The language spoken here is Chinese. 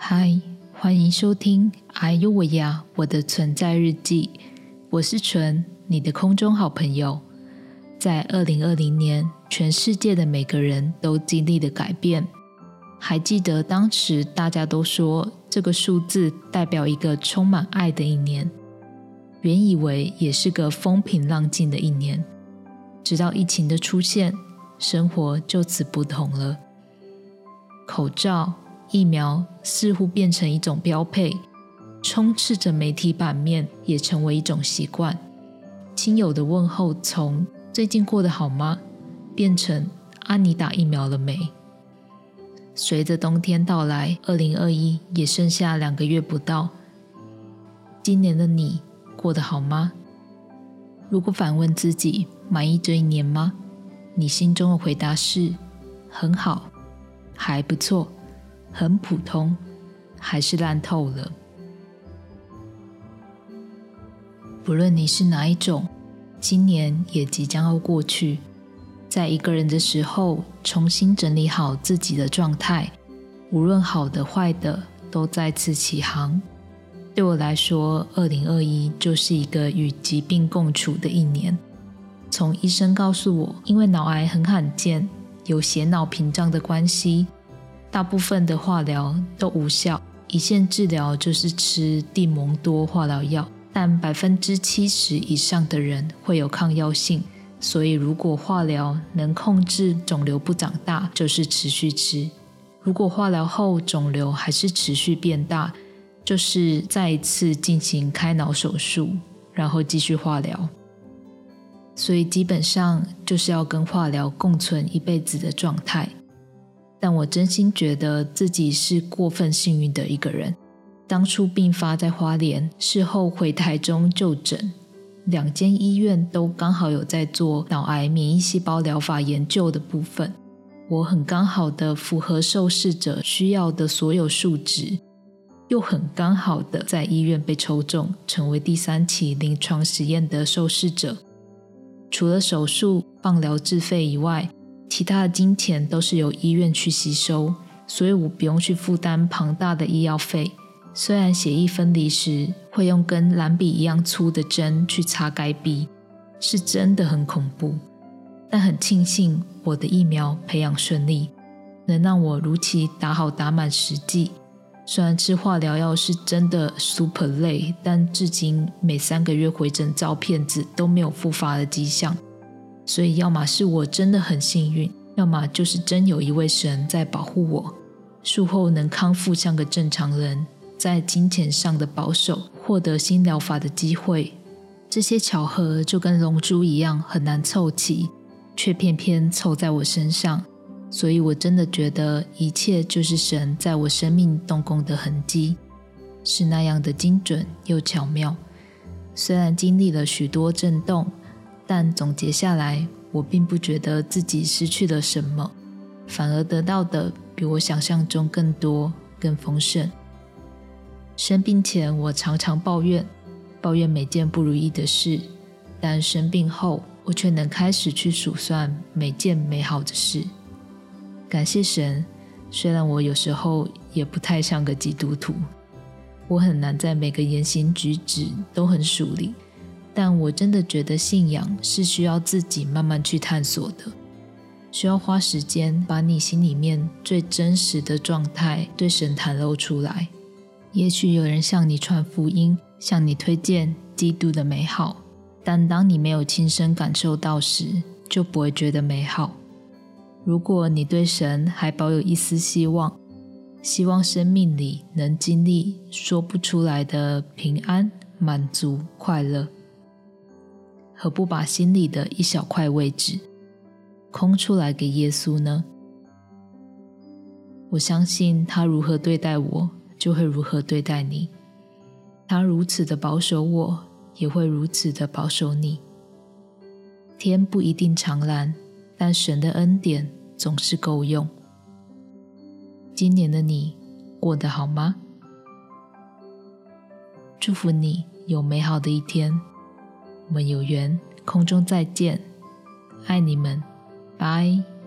嗨，欢迎收听《哎呦我呀我的存在日记》，我是纯，你的空中好朋友。在二零二零年，全世界的每个人都经历了改变。还记得当时大家都说这个数字代表一个充满爱的一年，原以为也是个风平浪静的一年，直到疫情的出现，生活就此不同了。口罩、疫苗似乎变成一种标配，充斥着媒体版面，也成为一种习惯。亲友的问候从。最近过得好吗？变成阿你打疫苗了没？随着冬天到来，二零二一也剩下两个月不到。今年的你过得好吗？如果反问自己，满意这一年吗？你心中的回答是：很好，还不错，很普通，还是烂透了。不论你是哪一种。今年也即将要过去，在一个人的时候，重新整理好自己的状态，无论好的坏的，都再次起航。对我来说，二零二一就是一个与疾病共处的一年。从医生告诉我，因为脑癌很罕见，有血脑屏障的关系，大部分的化疗都无效，一线治疗就是吃地蒙多化疗药。但百分之七十以上的人会有抗药性，所以如果化疗能控制肿瘤不长大，就是持续吃；如果化疗后肿瘤还是持续变大，就是再一次进行开脑手术，然后继续化疗。所以基本上就是要跟化疗共存一辈子的状态。但我真心觉得自己是过分幸运的一个人。当初病发在花莲，事后回台中就诊，两间医院都刚好有在做脑癌免疫细胞疗法研究的部分，我很刚好的符合受试者需要的所有数值，又很刚好的在医院被抽中，成为第三期临床实验的受试者。除了手术、放疗自费以外，其他的金钱都是由医院去吸收，所以我不用去负担庞大的医药费。虽然血液分离时会用跟蓝笔一样粗的针去擦该壁，是真的很恐怖，但很庆幸我的疫苗培养顺利，能让我如期打好打满十剂。虽然吃化疗药是真的 super 累，但至今每三个月回诊照片子都没有复发的迹象。所以要么是我真的很幸运，要么就是真有一位神在保护我，术后能康复像个正常人。在金钱上的保守，获得新疗法的机会，这些巧合就跟龙珠一样很难凑齐，却偏偏凑在我身上。所以我真的觉得一切就是神在我生命动工的痕迹，是那样的精准又巧妙。虽然经历了许多震动，但总结下来，我并不觉得自己失去了什么，反而得到的比我想象中更多、更丰盛。生病前，我常常抱怨，抱怨每件不如意的事；但生病后，我却能开始去数算每件美好的事。感谢神，虽然我有时候也不太像个基督徒，我很难在每个言行举止都很属灵，但我真的觉得信仰是需要自己慢慢去探索的，需要花时间把你心里面最真实的状态对神袒露出来。也许有人向你传福音，向你推荐基督的美好，但当你没有亲身感受到时，就不会觉得美好。如果你对神还保有一丝希望，希望生命里能经历说不出来的平安、满足、快乐，何不把心里的一小块位置空出来给耶稣呢？我相信他如何对待我。就会如何对待你。他如此的保守我，也会如此的保守你。天不一定常蓝，但神的恩典总是够用。今年的你过得好吗？祝福你有美好的一天。我们有缘空中再见，爱你们，拜。